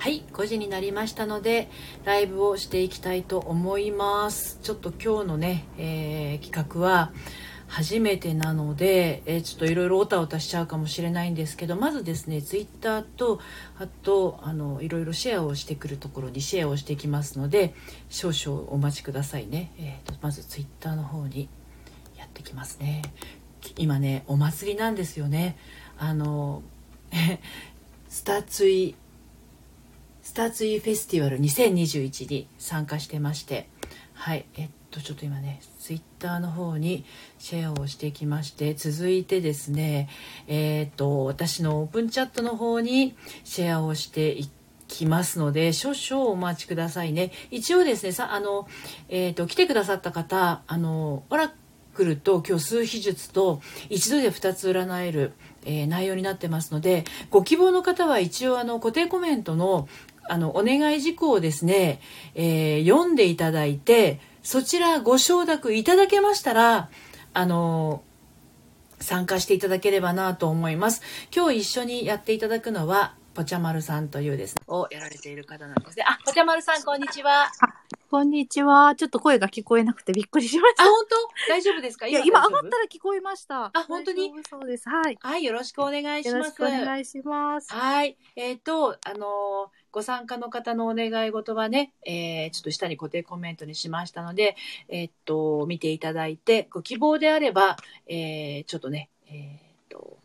はい、5時になりましたので、ライブをしていきたいと思います。ちょっと今日のね、えー企画は初めてなので、えーちょっといろいろおたおたしちゃうかもしれないんですけど、まずですね、ツイッターと、あと、あの、いろいろシェアをしてくるところにシェアをしていきますので、少々お待ちくださいね。えーと、まずツイッターの方にやってきますね。今ね、お祭りなんですよね。あの、スタツイスターツイフェスティバル2021に参加してましてはいえっとちょっと今ねツイッターの方にシェアをしてきまして続いてですねえっと私のオープンチャットの方にシェアをしていきますので少々お待ちくださいね。一応ですねさあのえっと来てくださった方あのオラクルと今日数秘術と一度で2つ占える、えー内容になってますのでご希望の方は一応あの固定コメントのあのお願い事項をですね、えー読んでいただいてそちらご承諾いただけましたらあの参加していただければなと思います今日一緒にやっていただくのはぽちゃまるさんというですねをやられている方なんですねあぽちゃまるさんこんにちはこんにちは。ちょっと声が聞こえなくてびっくりしました。あ本当？大丈夫ですか？いや、今上がったら聞こえました。あ本当に？そうです。はい。はいよろしくお願いしますよろしくお願いします。はい。えっ、と、あのーご参加の方のお願い事はね、えーちょっと下に固定コメントにしましたので、えっ、と、見ていただいて、ご希望であれば、えーちょっとね、えっ、と、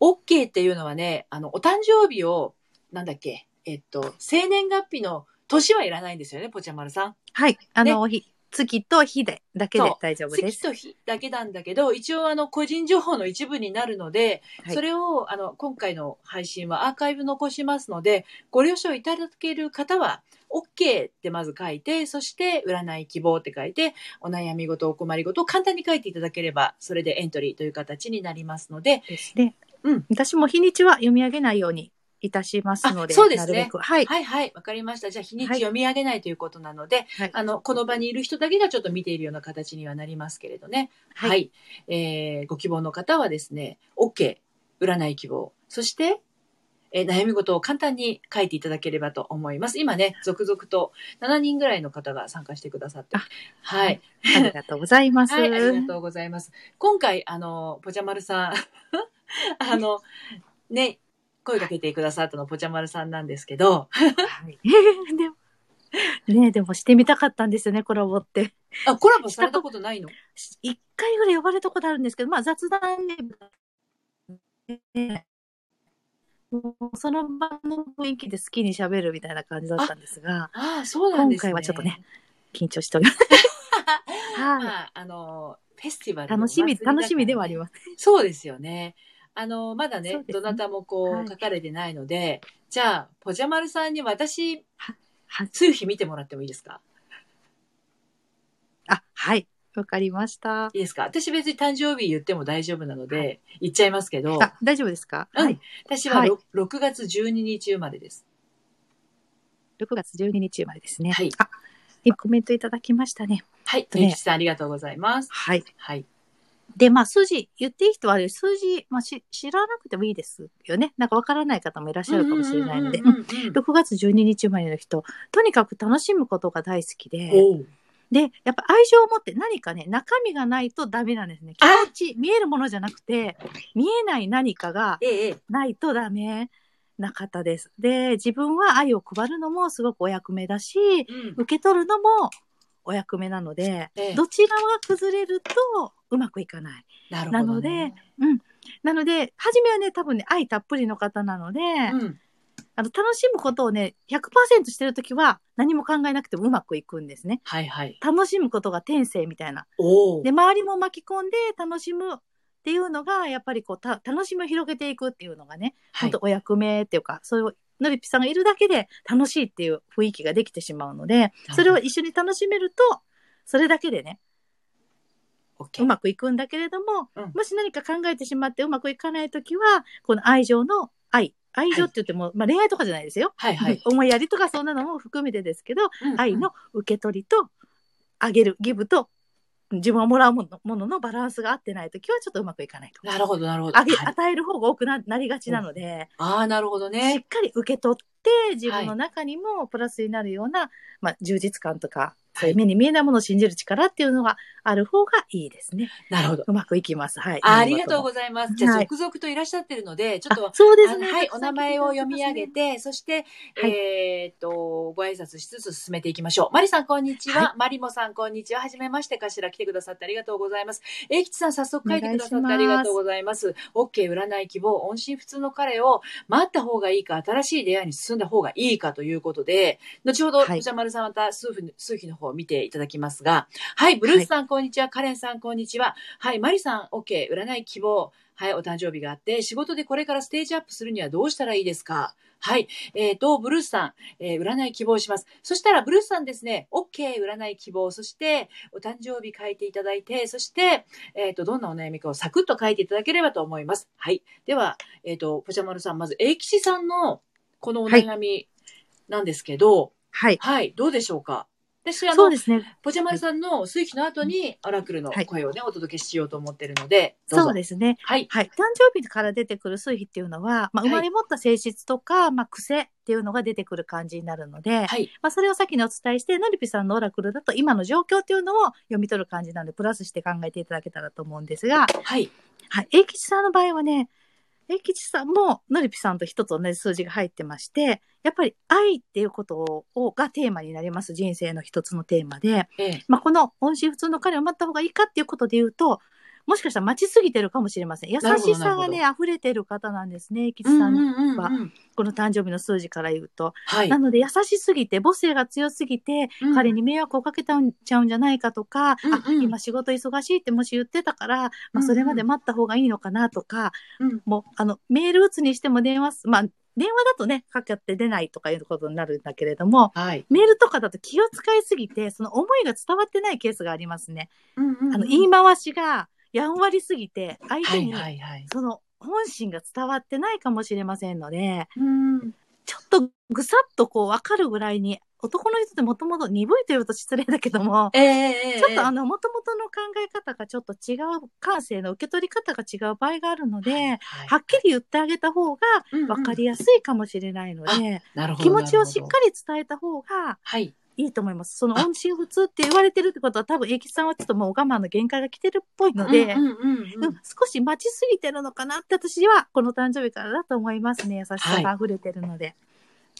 OK っていうのはね、あの、お誕生日を、なんだっけ、えっ、と、生年月日の年はいらないんですよね、ぽちゃまるさん。はい。あの、日月と日で、だけで大丈夫です。月と日だけなんだけど、一応あの個人情報の一部になるので、はいそれをあの今回の配信はアーカイブ残しますので、ご了承いただける方は、OK ってまず書いて、そして占い希望って書いて、お悩み事、お困り事を簡単に書いていただければ、それでエントリーという形になりますので、ですね。うん私も日にちは読み上げないようにいたしますので、あそうですね。はい。はいはい、わかりました。じゃあ日にちはい読み上げないということなので、はいあの、この場にいる人だけがちょっと見ているような形にはなりますけれどね。はい。はいえーご希望の方はですね、OK、占い希望。そして、えー悩み事を簡単に書いていただければと思います。今ね、続々と7人ぐらいの方が参加してくださって。あはい。ありがとうございます。はい、ありがとうございます。今回、あの、ぽちゃまるさん、あの、ね、声かけてくださったのぽちゃまるさんなんですけど、はい。でも、ねでもしてみたかったんですよね、コラボって。あ、コラボされたことないの？一回ぐらい呼ばれたことあるんですけど、まあ雑談で、もうその場の雰囲気で好きに喋るみたいな感じだったんですが、ああ、そうなんですね。今回はちょっとね、緊張しております。はまあ、あの、フェスティバい。ルの楽しみ、楽しみではあります。そうですよね。あの、まだね、ねどなたもこう、はい書かれてないので、じゃあ、ぽじゃまるさんに私、は通費見てもらってもいいですか？あ、はい。わかりました。いいですか？私別に誕生日言っても大丈夫なので、言っちゃいますけど、あ、大丈夫ですか？うんはい。私ははい 6, 6月12日生まれです。6月12日生まれですね。はいあ、今コメントいただきましたね。はい。とゆきさんありがとうございます。はい。はい。で、まあ、数字、言っていい人はあれ、数字、まあ、し知らなくてもいいですよね。なんかわからない方もいらっしゃるかもしれないので。うんうんうんうん6月12日生まれの人、とにかく楽しむことが大好きで、で、やっぱ愛情を持って何かね、中身がないとダメなんですね。気持ち、見えるものじゃなくて、見えない何かがないとダメな方です。で、自分は愛を配るのもすごくお役目だし、うん受け取るのもお役目なので、ええどちらが崩れるとうまくいかない。なるほど、ね。なので、なので、初めはね、多分ね、愛たっぷりの方なので、うん。あの楽しむことをね、100%してるときは何も考えなくてもうまくいくんですね。はいはい。楽しむことが天性みたいな。で、。周りも巻き込んで楽しむっていうのが、やっぱりこう、た楽しみを広げていくっていうのがね、はい本当お役目っていうか、そういう、のりぴさんがいるだけで楽しいっていう雰囲気ができてしまうので、それを一緒に楽しめると、それだけでね。うまくいくんだけれども、うんもし何か考えてしまってうまくいかないときは、この愛情の愛。愛情って言っても、まあ恋愛とかじゃないですよ。はいはい。思いやりとかそんなのも含めてですけど、うん愛の受け取りと、あげる、ギブと、自分がもらうものもののバランスが合ってないときはちょっとうまくいかないかも。なるほど、なるほど。あげはい与える方が多くななりがちなので、ああ、なるほどしっね。かり受け取って、自分の中にもプラスになるような、まあ、充実感とか、そういう目に見えないものを信じる力っていうのがある方がいいですね。なるほど。うまくいきます。はい。あありがとうございます。じゃあ、はい続々といらっしゃってるので、ちょっと、そうですね。はい、お名前を読み上げて、そして、はいえーっと、ご挨拶しつつ進めていきましょう。マリさん、こんにちは。はマリモさん、こんにちは。はじめましてかしら。来てくださってありがとうございます。英吉さん、早速書いてくださってありがとうございます。OK、占い希望、音信不通の彼を待った方がいいか、新しい出会いに進んだ方がいいかということで、後ほど、はい藤田丸さんまた数分、数日の方を見ていただきますが、はい、ブルースさん、こんにちは。カレンさん、こんにちは。はい、マリさん、OK、占い希望。はい、お誕生日があって、仕事でこれからステージアップするにはどうしたらいいですか？はい。えっ、と、ブルースさん、えー占い希望します。そしたら、ブルースさんですね、OK、占い希望、そして、お誕生日書いていただいて、そして、えっ、と、どんなお悩みかをサクッと書いていただければと思います。はい。では、えっ、と、ポチャマルさん、まず、英吉さんの、このお悩みなんですけど、はい。はい、どうでしょうか？私、あのそうで、すね。ポチャマルさんの水気の後に、オラクルのはい声をね、お届けしようと思ってるので。そうですね。はい。はい。誕生日から出てくる数比っていうのは、まあ、はい生まれ持った性質とか、まあ、癖っていうのが出てくる感じになるので、はい。まあ、それを先にお伝えして、のりぴさんのオラクルだと今の状況っていうのを読み取る感じなので、プラスして考えていただけたらと思うんですが、はい。はい。英吉さんの場合はね、英吉さんものりぴさんと一つ同じ数字が入ってまして、やっぱり愛っていうことをがテーマになります。人生の一つのテーマで、ええ。まあ、この音信不通の彼を待った方がいいかっていうことで言うと、もしかしたら待ちすぎてるかもしれません。優しさがね、溢れてる方なんですね、英吉さん。うんうんうんうんこの誕生日の数字から言うと。はい。なので優しすぎて、母性が強すぎて、うん彼に迷惑をかけちゃうんじゃないかとか、うんうんあ、今仕事忙しいってもし言ってたから、まあ、それまで待った方がいいのかなとか、うんもう、あの、メール打つにしても電話す、まあ、電話だとね、かかって出ないとかいうことになるんだけれども、はい。メールとかだと気を使いすぎて、その思いが伝わってないケースがありますね。うんうんうんあの、言い回しがやんわりすぎて、相はい手にはいはい。その本心が伝わってないかもしれませんので、うん。ちょっとぐさっとこう分かるぐらいに、男の人ってもともと鈍いと言うと失礼だけども、ええええちょっとあの、もともとの考え方がちょっと違う、感性の受け取り方が違う場合があるので、はいはっきり言ってあげた方がうんうん分かりやすいかもしれないので、なるほど。気持ちをしっかり。り伝えた方がはい。いいと思います。そのあ音信不通って言われてるってことは多分、英吉さんはちょっともう我慢の限界が来てるっぽいので、少し待ちすぎてるのかなって私はこの誕生日からだと思いますね。優しさが溢れてるので。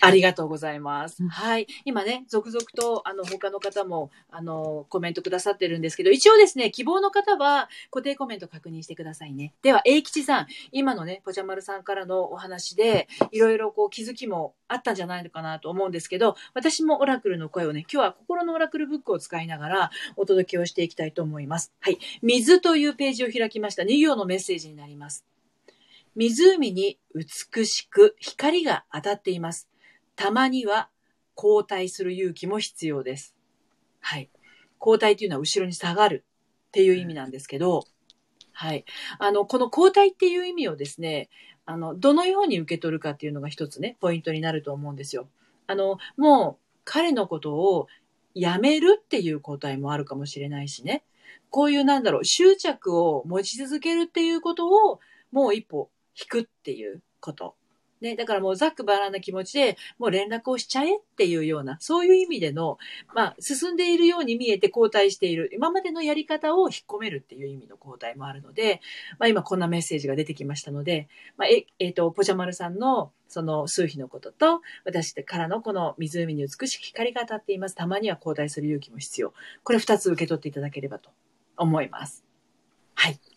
ありがとうございます。うんはい。今ね、続々と、あの、他の方も、あの、コメントくださってるんですけど、一応ですね、希望の方は固定コメント確認してくださいね。では、英吉さん、今のね、ぽちゃまるさんからのお話で、いろいろこう気づきもあったんじゃないのかなと思うんですけど、私もオラクルの声をね、今日は心のオラクルブックを使いながらお届けをしていきたいと思います。はい。水というページを開きました2行のメッセージになります。湖に美しく光が当たっています。たまには交代する勇気も必要です。はい。交代というのは後ろに下がるっていう意味なんですけど、はい。あの、この交代っていう意味をですね、あの、どのように受け取るかっていうのが一つね、ポイントになると思うんですよ。あの、もう彼のことをやめるっていう交代もあるかもしれないしね。こういうなんだろう、執着を持ち続けるっていうことをもう一歩引くっていうこと。ね、だからもうざっくばらんな気持ちで、もう連絡をしちゃえっていうような、そういう意味での、まあ、進んでいるように見えて交代している、今までのやり方を引っ込めるっていう意味の交代もあるので、まあ今こんなメッセージが出てきましたので、まあ、え、えっ、と、ポチャマルさんのその数比のことと、私からのこの湖に美しく光が当たっています。たまには交代する勇気も必要。これ二つ受け取っていただければと思います。はい。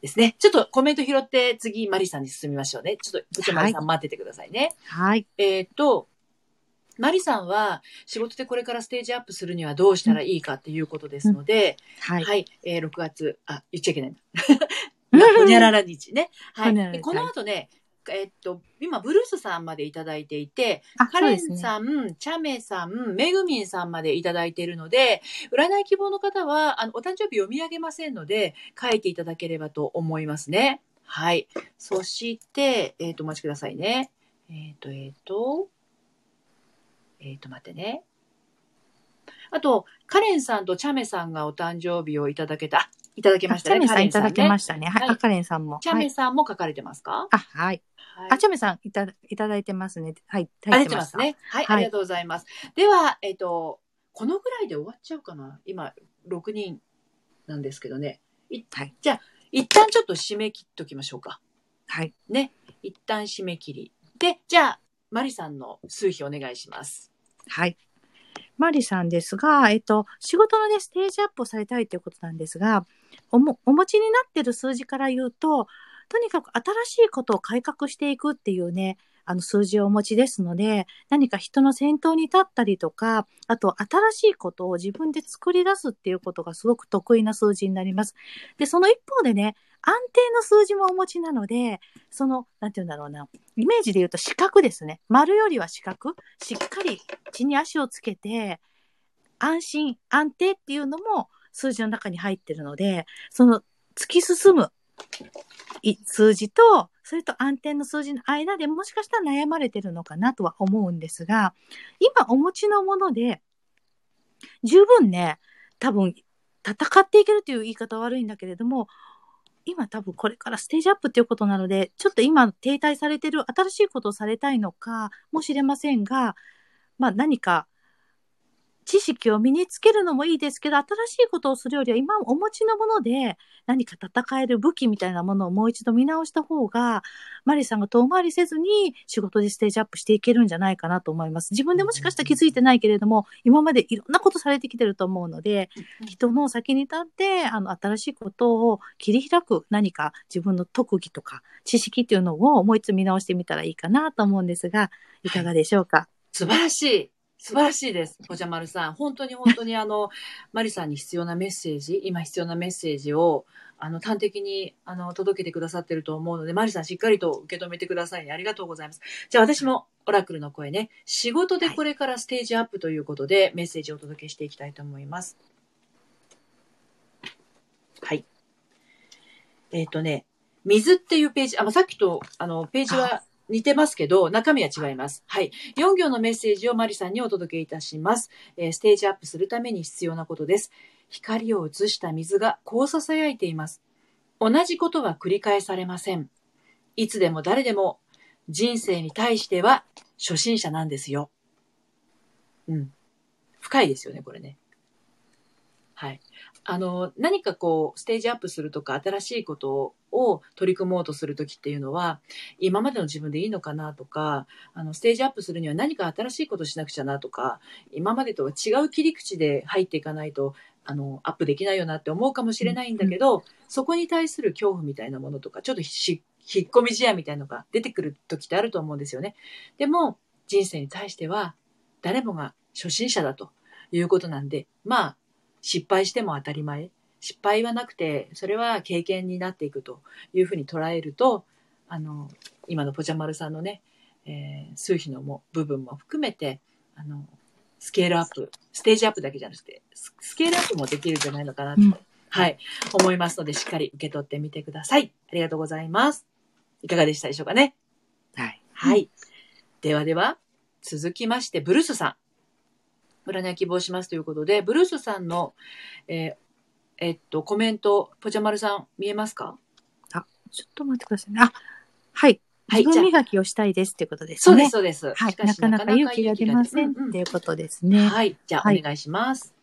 ですね。ちょっとコメント拾って次、マリさんに進みましょうね。ちょっと、ポチャマルさん待っててくださいね。はい。えっ、と、マリさんは仕事でこれからステージアップするにはどうしたらいいかっていうことですので、はい。はい、えー6月、あ、言っちゃいけない な。ほにゃらら日ね。はい。この後ね、えっと、今、ブルースさんまでいただいていて、あ、カレン。さん、チャメさん、めぐみんさんまでいただいているので、占い希望の方は、あの、お誕生日読み上げませんので、書いていただければと思いますね。はい。そして、えっ、と、お待ちくださいね。えっ、と、えっ、と、えっ、と、待ってね。あと、カレンさんとチャメさんがお誕生日をいただけた、あいただけましたね。チャメさんいただけまししたね。はい。カレンさんも。チャメはい。さんも書かれてますか、あ、はい。はいあ、チャメさんいただいただいてますね。はい。入ってますね。はい、はいありがとうございます。では、えっ、と、このぐらいで終わっちゃうかな？今、6人なんですけどね。いはい。じゃあ、一旦ちょっと締め切っときましょうか。はい。ね。一旦締め切り。で、じゃあ、マリさんの数比お願いします。はい。マリさんですが、えっと、仕事のね、ステージアップをされたいということなんですが、おも、お持ちになってる数字から言うと、とにかく新しいことを改革していくっていうね、あの数字をお持ちですので、何か人の先頭に立ったりとか、あと新しいことを自分で作り出すっていうことがすごく得意な数字になります。で、その一方でね、安定の数字もお持ちなので、その、なんて言うんだろうな、イメージで言うと四角ですね。丸よりは四角。しっかり地に足をつけて、安心、安定っていうのも数字の中に入ってるので、その突き進む数字と、それと安定の数字の間でもしかしたら悩まれてるのかなとは思うんですが、今お持ちのもので、十分ね、多分戦っていけるという言い方は悪いんだけれども、今多分これからステージアップっていうことなので、ちょっと今停滞されてる新しいことをされたいのかもしれませんが、まあ何か知識を身につけるのもいいですけど、新しいことをするよりは今お持ちのもので何か戦える武器みたいなものをもう一度見直した方が、マリさんが遠回りせずに仕事でステージアップしていけるんじゃないかなと思います。自分でもしかしたら気づいてないけれども、今までいろんなことされてきてると思うので、人の先に立って、あの、新しいことを切り開く何か自分の特技とか知識っていうのをもう一度見直してみたらいいかなと思うんですが、いかがでしょうか？素晴らしい。素晴らしいです。おじゃまるさん。本当に本当にあの、マリさんに必要なメッセージ、今必要なメッセージを、あの、端的に、あの、届けてくださってると思うので、マリさんしっかりと受け止めてくださいね。ありがとうございます。じゃあ私も、オラクルの声ね、仕事でこれからステージアップということで、メッセージをお届けしていきたいと思います。はい。えっ、とね、水っていうページ、あ、まあ、さっきと、あの、ページは似てますけど、中身は違います。はい。4行のメッセージをマリさんにお届けいたします。えーステージアップするために必要なことです。光を映した水がこう囁いています。同じことは繰り返されません。いつでも誰でも人生に対しては初心者なんですよ。うん。深いですよね、これね。はい。あの、何かこう、ステージアップするとか、新しいことを取り組もうとするときっていうのは、今までの自分でいいのかなとか、あの、ステージアップするには何か新しいことしなくちゃなとか、今までとは違う切り口で入っていかないと、あの、アップできないよなって思うかもしれないんだけど、そこに対する恐怖みたいなものとか、ちょっとし引っ込み思案みたいなのが出てくる時ってあると思うんですよね。でも、人生に対しては、誰もが初心者だということなんで、まあ、失敗しても当たり前。失敗はなくて、それは経験になっていくというふうに捉えると、あの、今のポチャマルさんのね、えー数比のも部分も含めて、あの、スケールアップ、ステージアップだけじゃなくて、ススケールアップもできるんじゃないのかなと、うんはい、思いますので、しっかり受け取ってみてください。ありがとうございます。いかがでしたでしょうかね？はい。はい。ではでは、続きまして、ブルースさん。占い希望しますということで、ブルースさんの、えーえっと、コメント、ポチャマルさん、見えますか？ちょっと待ってくださいね。あ、はい。はい自分磨きをしたいですっていうことですね。そうです、そうです。はい。なかなか勇気が出ませんうんうんっていうことですね。はい。じゃあ、はいお願いします。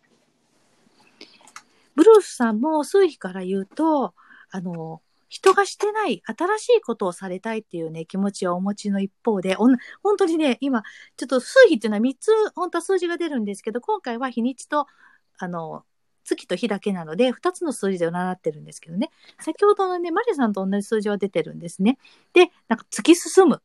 ブルースさんも数日から言うと、あの、人がしてない新しいことをされたいっていうね、気持ちはお持ちの一方で、お本当にね、今、ちょっと数日っていうのは3つ、本当は数字が出るんですけど、今回は日にちと、あの、月と日だけなので、2つの数字で占ってるんですけどね。先ほどのね、マリさんと同じ数字は出てるんですね。で、なんか突き進む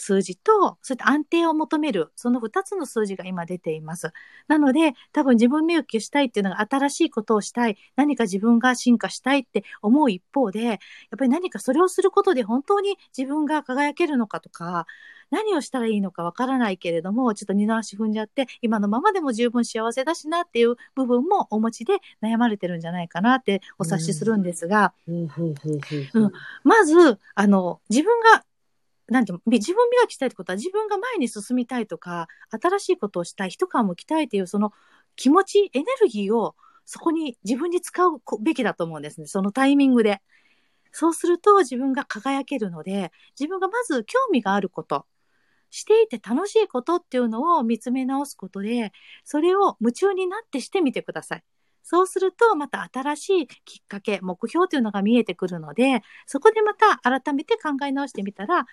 数字と、それと安定を求める、その2つの数字が今出ています。なので、多分自分磨きをしたいっていうのが新しいことをしたい、何か自分が進化したいって思う一方で、やっぱり何かそれをすることで本当に自分が輝けるのかとか、何をしたらいいのかわからないけれども、ちょっと二の足踏んじゃって、今のままでも十分幸せだしなっていう部分もお持ちで悩まれてるんじゃないかなってお察しするんですが、うん。まず、あの、自分が、なんて自分磨きしたいってことは自分が前に進みたいとか、新しいことをしたい、一皮むきたいっていうその気持ち、エネルギーをそこに自分に使うべきだと思うんですね。そのタイミングで。そうすると自分が輝けるので、自分がまず興味があること、していて楽しいことっていうのを見つめ直すことで、それを夢中になってしてみてください。そうすると、また新しいきっかけ、目標というのが見えてくるので、そこでまた改めて考え直してみたら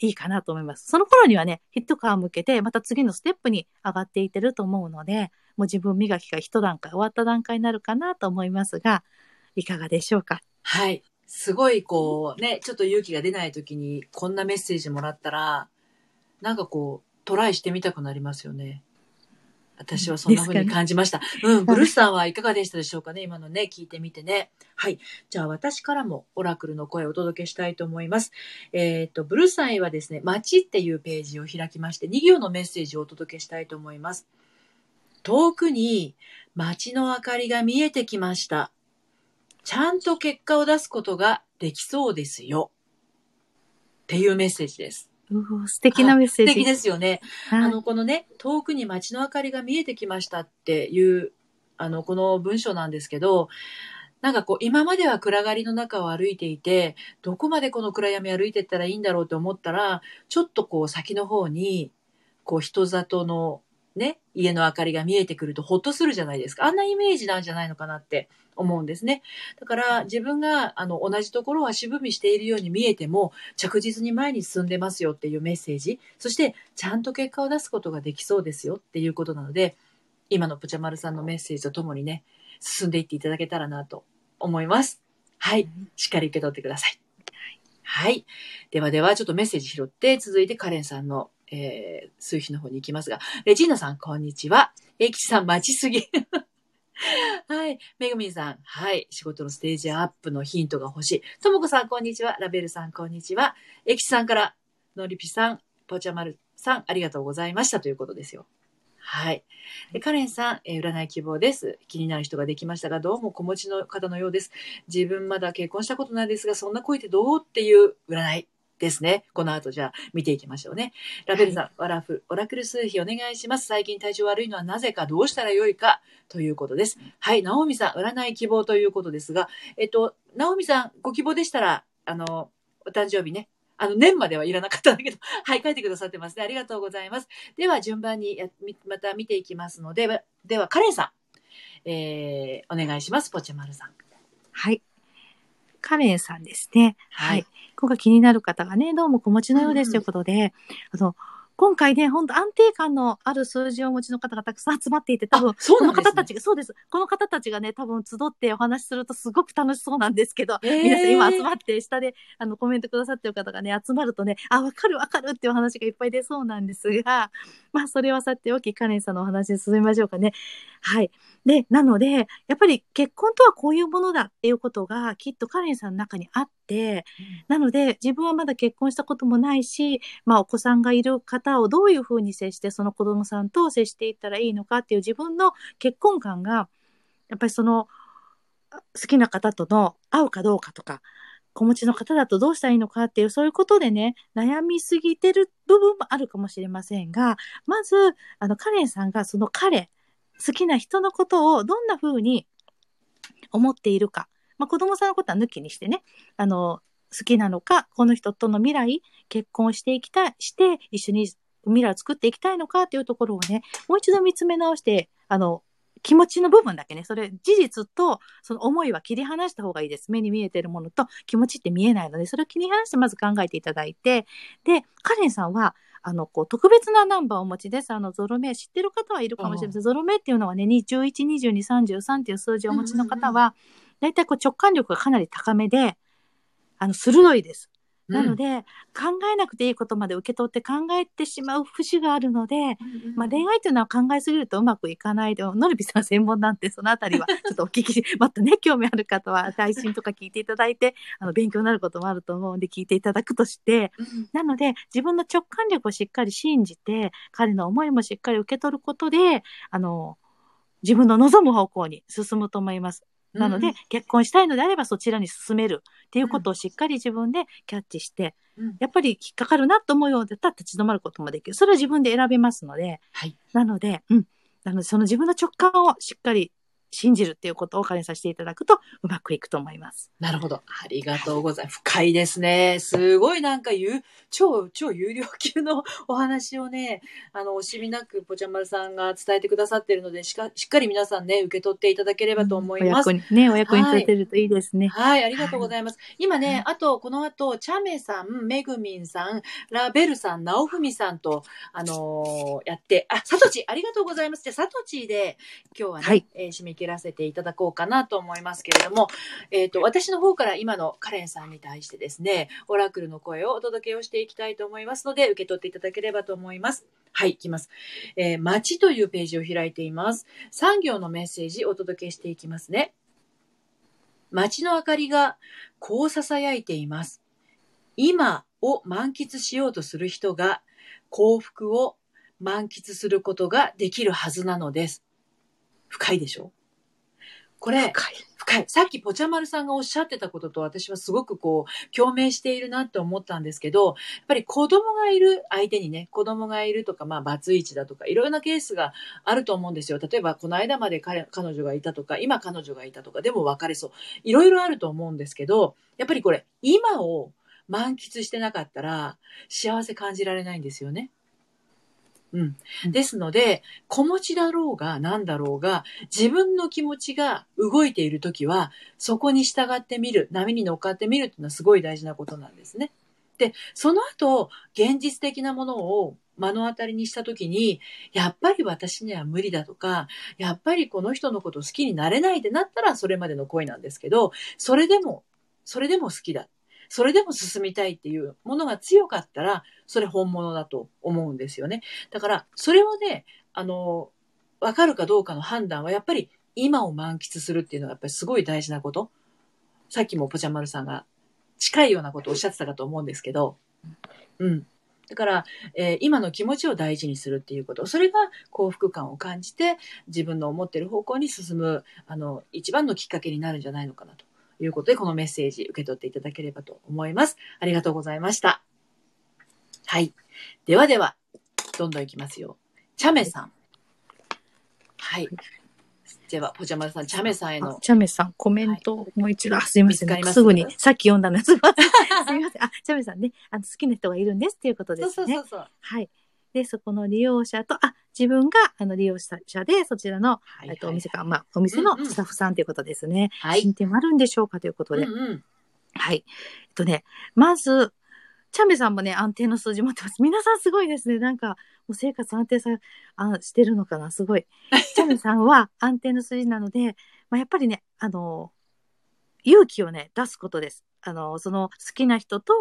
いいかなと思います。その頃にはね、ヒットカー向けて、また次のステップに上がっていってると思うので、もう自分磨きが一段階終わった段階になるかなと思いますが、いかがでしょうか？はい。すごいこう、ね、ちょっと勇気が出ない時にこんなメッセージもらったら、なんかこう、トライしてみたくなりますよね。私はそんな風に感じました。ね、うん。ブルースさんはいかがでしたでしょうかね？今のね、聞いてみてね。はい。じゃあ私からもオラクルの声をお届けしたいと思います。えっ、ー、と、ブルースさんへはですね、街っていうページを開きまして、2行のメッセージをお届けしたいと思います。遠くに街の明かりが見えてきました。ちゃんと結果を出すことができそうですよ。っていうメッセージです。素敵なメッセージ。素敵ですよね。あの、このね、遠くに街の明かりが見えてきましたっていう、あの、この文章なんですけど、なんかこう、今までは暗がりの中を歩いていて、どこまでこの暗闇歩いてったらいいんだろうと思ったら、ちょっとこう先の方に、こう人里のね、家の明かりが見えてくるとほっとするじゃないですか。あんなイメージなんじゃないのかなって思うんですね。だから自分があの同じところは渋みしているように見えても着実に前に進んでますよっていうメッセージ、そしてちゃんと結果を出すことができそうですよっていうことなので、今のぷちゃまるさんのメッセージとともにね、進んでいっていただけたらなと思います。はい。しっかり受け取ってください。はい。ではでは、ちょっとメッセージ拾って、続いてカレンさんのえー、数日の方に行きますが、レジーナさん、こんにちは。エキさん、待ちすぎ。はい。めぐみんさん、はい。仕事のステージアップのヒントが欲しい。ともこさん、こんにちは。ラベルさん、こんにちは。エキさんから、のりぴさん、ぽちゃまるさん、ありがとうございましたということですよ。はい。カレンさん、えー、占い希望です。気になる人ができましたが、どうも子持ちの方のようです。自分まだ結婚したことないですが、そんな恋ってどうっていう占い。ですね。この後じゃあ見ていきましょうね。ラベルさん、はい、ラフ、オラクル数比お願いします。最近体調悪いのはなぜかどうしたらよいかということです。はい、ナオミさん、占い希望ということですが、えっと、ナオミさん、ご希望でしたら、あの、お誕生日ね、あの、年まではいらなかったんだけど、はい、書いてくださってますね。ありがとうございます。では、順番にやまた見ていきますので、では、カレンさん、えー、お願いします。ポチェマルさん。はい。カレンさんですね。はい。今回気になる方がね、どうも子持ちのようですということで、うんうん、あの、今回ね、本当安定感のある数字をお持ちの方がたくさん集まっていて、多分、この方たちが、そうです。この方たちがね、多分集ってお話しするとすごく楽しそうなんですけど、えー、皆さん今集まって、下であのコメントくださってる方がね、集まるとね、あ、わかるわかるっていう話がいっぱい出そうなんですが、まあ、それはさておき、カレンさんのお話に進みましょうかね。はい。で、なので、やっぱり結婚とはこういうものだっていうことがきっとカレンさんの中にあって、うん、なので自分はまだ結婚したこともないし、まあお子さんがいる方をどういうふうに接してその子供さんと接していったらいいのかっていう自分の結婚観が、やっぱりその好きな方との合うかどうかとか、子持ちの方だとどうしたらいいのかっていう、そういうことでね、悩みすぎてる部分もあるかもしれませんが、まず、あの、カレンさんがその彼、好きな人のことをどんな風に思っているか。まあ、子供さんのことは抜きにしてね、あの、好きなのか、この人との未来、結婚していきたい、して、一緒に未来を作っていきたいのかっていうところをね、もう一度見つめ直して、あの、気持ちの部分だけね、それ、事実と、その思いは切り離した方がいいです。目に見えてるものと気持ちって見えないので、それを切り離してまず考えていただいて、で、カレンさんは、あの、こう、特別なナンバーをお持ちです。あの、ゾロ目、知ってる方はいるかもしれません。ゾロ目っていうのはね、11、22、33っていう数字をお持ちの方は、だいたいこう直感力がかなり高めで、あの、鋭いです。なので、考えなくていいことまで受け取って考えてしまう節があるので、まあ、恋愛というのは考えすぎるとうまくいかないで、ノルビさん専門なんて、そのあたりはちょっとお聞きし、またね、興味ある方は配信とか聞いていただいて、あの、勉強になることもあると思うんで聞いていただくとして、なので、自分の直感力をしっかり信じて、彼の思いもしっかり受け取ることで、あの、自分の望む方向に進むと思います。なので、うん、結婚したいのであればそちらに進めるっていうことをしっかり自分でキャッチして、うん、やっぱり引っかかるなと思うようだったら立ち止まることもできる。それは自分で選べますので、はい、なので、うん。なので、その自分の直感をしっかり信じるっていうことをお金させていただくとうまくいくと思います。なるほど。ありがとうございます。深いですね。すごいなんか言う、超、超有料級のお話をね、あの、惜しみなくぽちゃまるさんが伝えてくださっているので、しかしっかり皆さんね、受け取っていただければと思います。お役に、ね、お役に立てるといいですね。はい、ありがとうございます。今ね、あと、この後、チャメさん、めぐみんさん、ラベルさん、ナオフミさんと、あのーやって、あ、サトチ、ありがとうございます。じゃあ、サトチで、今日はね、はいえー締め切らせていただこうかなと思いますけれども、えっ、と、私の方から今のカレンさんに対してですね、オラクルの声をお届けをしていきたいと思いますので、受け取っていただければと思います。はい、いきます。えー、街というページを開いています。産業のメッセージお届けしていきますね。街の明かりがこう囁いています。今を満喫しようとする人が幸福を満喫することができるはずなのです。深いでしょ？これ、深い。深い。さっきぽちゃまるさんがおっしゃってたことと私はすごくこう、共鳴しているなって思ったんですけど、やっぱり子供がいる相手にね、子供がいるとか、まあ、バツイチだとか、いろいろなケースがあると思うんですよ。例えば、この間まで彼彼女がいたとか、今彼女がいたとか、でも別れそう。いろいろあると思うんですけど、やっぱりこれ、今を満喫してなかったら、幸せ感じられないんですよね。うん。ですので、子持ちだろうが何だろうが、自分の気持ちが動いているときは、そこに従ってみる、波に乗っかってみるっていうのはすごい大事なことなんですね。で、その後、現実的なものを目の当たりにしたときに、やっぱり私には無理だとか、やっぱりこの人のことを好きになれないってなったらそれまでの恋なんですけど、それでも、それでも好きだ。それでも進みたいっていうものが強かったら、それ本物だと思うんですよね。だから、それをね、あの、わかるかどうかの判断は、やっぱり今を満喫するっていうのがやっぱりすごい大事なこと。さっきもぽちゃまるさんが近いようなことをおっしゃってたかと思うんですけど、うん。だから、えー今の気持ちを大事にするっていうこと。それが幸福感を感じて、自分の思ってる方向に進む、あの、一番のきっかけになるんじゃないのかなということで、このメッセージ受け取っていただければと思います。ありがとうございました。はい。ではでは、どんどんいきますよ。チャメさん。はい。では、ぽちゃまるさん、チャメさんへあの。チャメさん、コメントをもう一度、あ、すいません。見つかります？すぐに、さっき読んだのすいません。すいません。あ、チャメさんね、あの好きな人がいるんですっていうことでそうすね。そうそうそう。はい。で、そこの利用者と、あ、自分があの利用者で、そちらの、はいえっと、お店か、まあ、お店のうんうんスタッフさんということですね。はい。進展はあるんでしょうかということで。うんうん。はい。えっとね、まず、チャメさんもね、安定の数字持ってます。皆さんすごいですね。なんか、もう生活安定さ、あしてるのかな？すごい。チャメさんは安定の数字なので、まあ、やっぱりね、あの、勇気をね、出すことです。あの、その好きな人と、